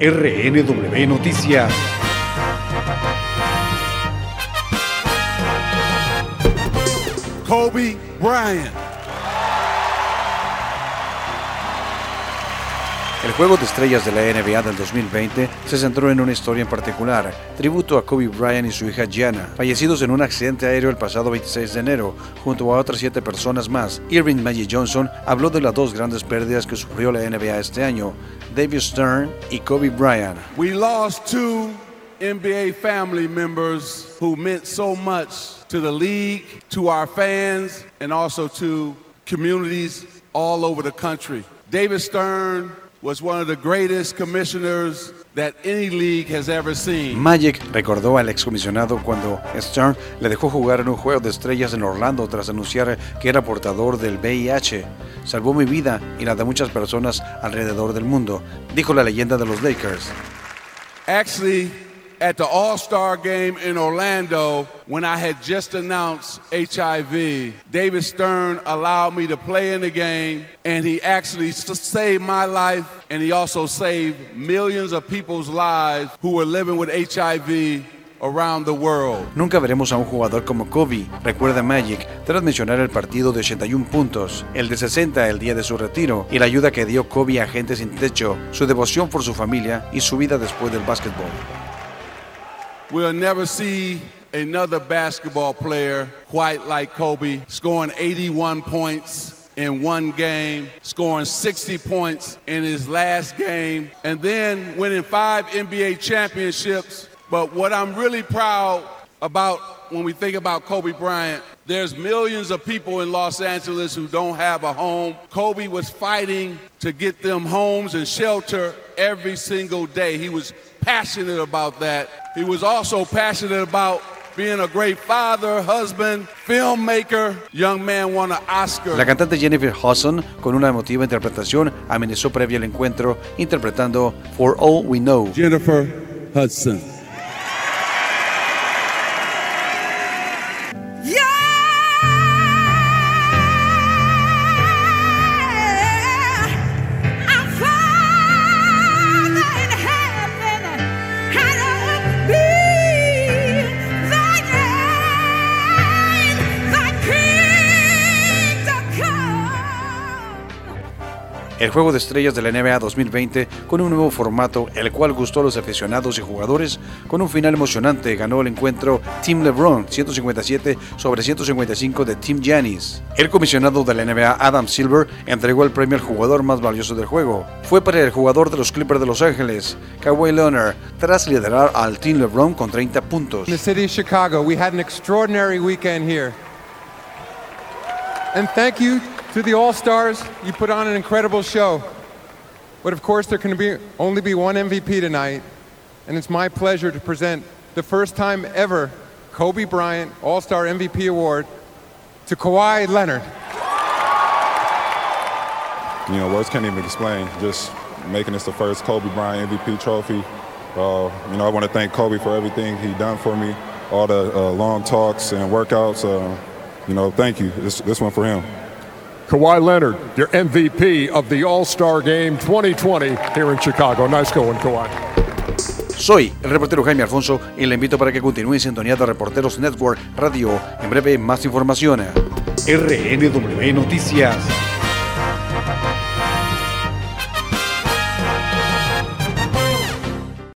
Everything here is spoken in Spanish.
RNW Noticias. Kobe Bryant. El juego de estrellas de la NBA del 2020 se centró en una historia en particular, tributo a Kobe Bryant y su hija Gianna, fallecidos en un accidente aéreo el pasado 26 de enero, junto a otras siete personas más. Irving Magic Johnson habló de las dos grandes pérdidas que sufrió la NBA este año, David Stern y Kobe Bryant. We lost two NBA family members who meant so much to the league, to our fans, and also to communities all over the country. David Stern was one of the greatest commissioners that any league has ever seen. Magic recordó al excomisionado cuando Stern le dejó jugar en un juego de estrellas en Orlando tras anunciar que era portador del VIH. Salvó mi vida y la de muchas personas alrededor del mundo, dijo la leyenda de los Lakers. Actually, at the All Star game in Orlando, when I had just announced HIV, David Stern allowed me to play in the game, and he actually saved my life, and he also saved millions of people's lives who were living with HIV around the world. Nunca veremos a un jugador como Kobe, recuerda Magic, tras mencionar el partido de 81 puntos, el de 60 el día de su retiro, y la ayuda que dio Kobe a gente sin techo, su devoción por su familia y su vida después del básquetbol. We'll never see another basketball player quite like Kobe, scoring 81 points in one game, scoring 60 points in his last game, and then winning five NBA championships. But what I'm really proud about when we think about Kobe Bryant, there's millions of people in Los Angeles who don't have a home. Kobe was fighting to get them homes and shelter every single day. He was passionate about that. He was also passionate about being a great father, husband, filmmaker. Young man won an Oscar. La cantante Jennifer Hudson, con una emotiva interpretación, amenizó previo al encuentro interpretando For All We Know. Jennifer Hudson. El juego de estrellas de la NBA 2020 con un nuevo formato, el cual gustó a los aficionados y jugadores, con un final emocionante ganó el encuentro Team LeBron 157 sobre 155 de Team Giannis. El comisionado de la NBA Adam Silver entregó el premio al jugador más valioso del juego. Fue para el jugador de los Clippers de Los Ángeles, Kawhi Leonard, tras liderar al Team LeBron con 30 puntos. The city of Chicago, we had an extraordinary weekend here. And thank you to the All Stars. You put on an incredible show. But of course, there can be only be one MVP tonight, and it's my pleasure to present the first time ever Kobe Bryant All Star MVP award to Kawhi Leonard. you know, words can't even explain. Just making this the first Kobe Bryant MVP trophy. Uh, you know, I want to thank Kobe for everything he done for me, all the uh, long talks and workouts. Uh, you know, thank you. This, this one for him. Kawhi Leonard, your MVP of the All Star Game 2020 here in Chicago. Nice going, Kawhi. Soy el reportero Jaime Alfonso y le invito para que continúe en sintonía de Reporteros Network Radio. En breve, más información. RNW Noticias.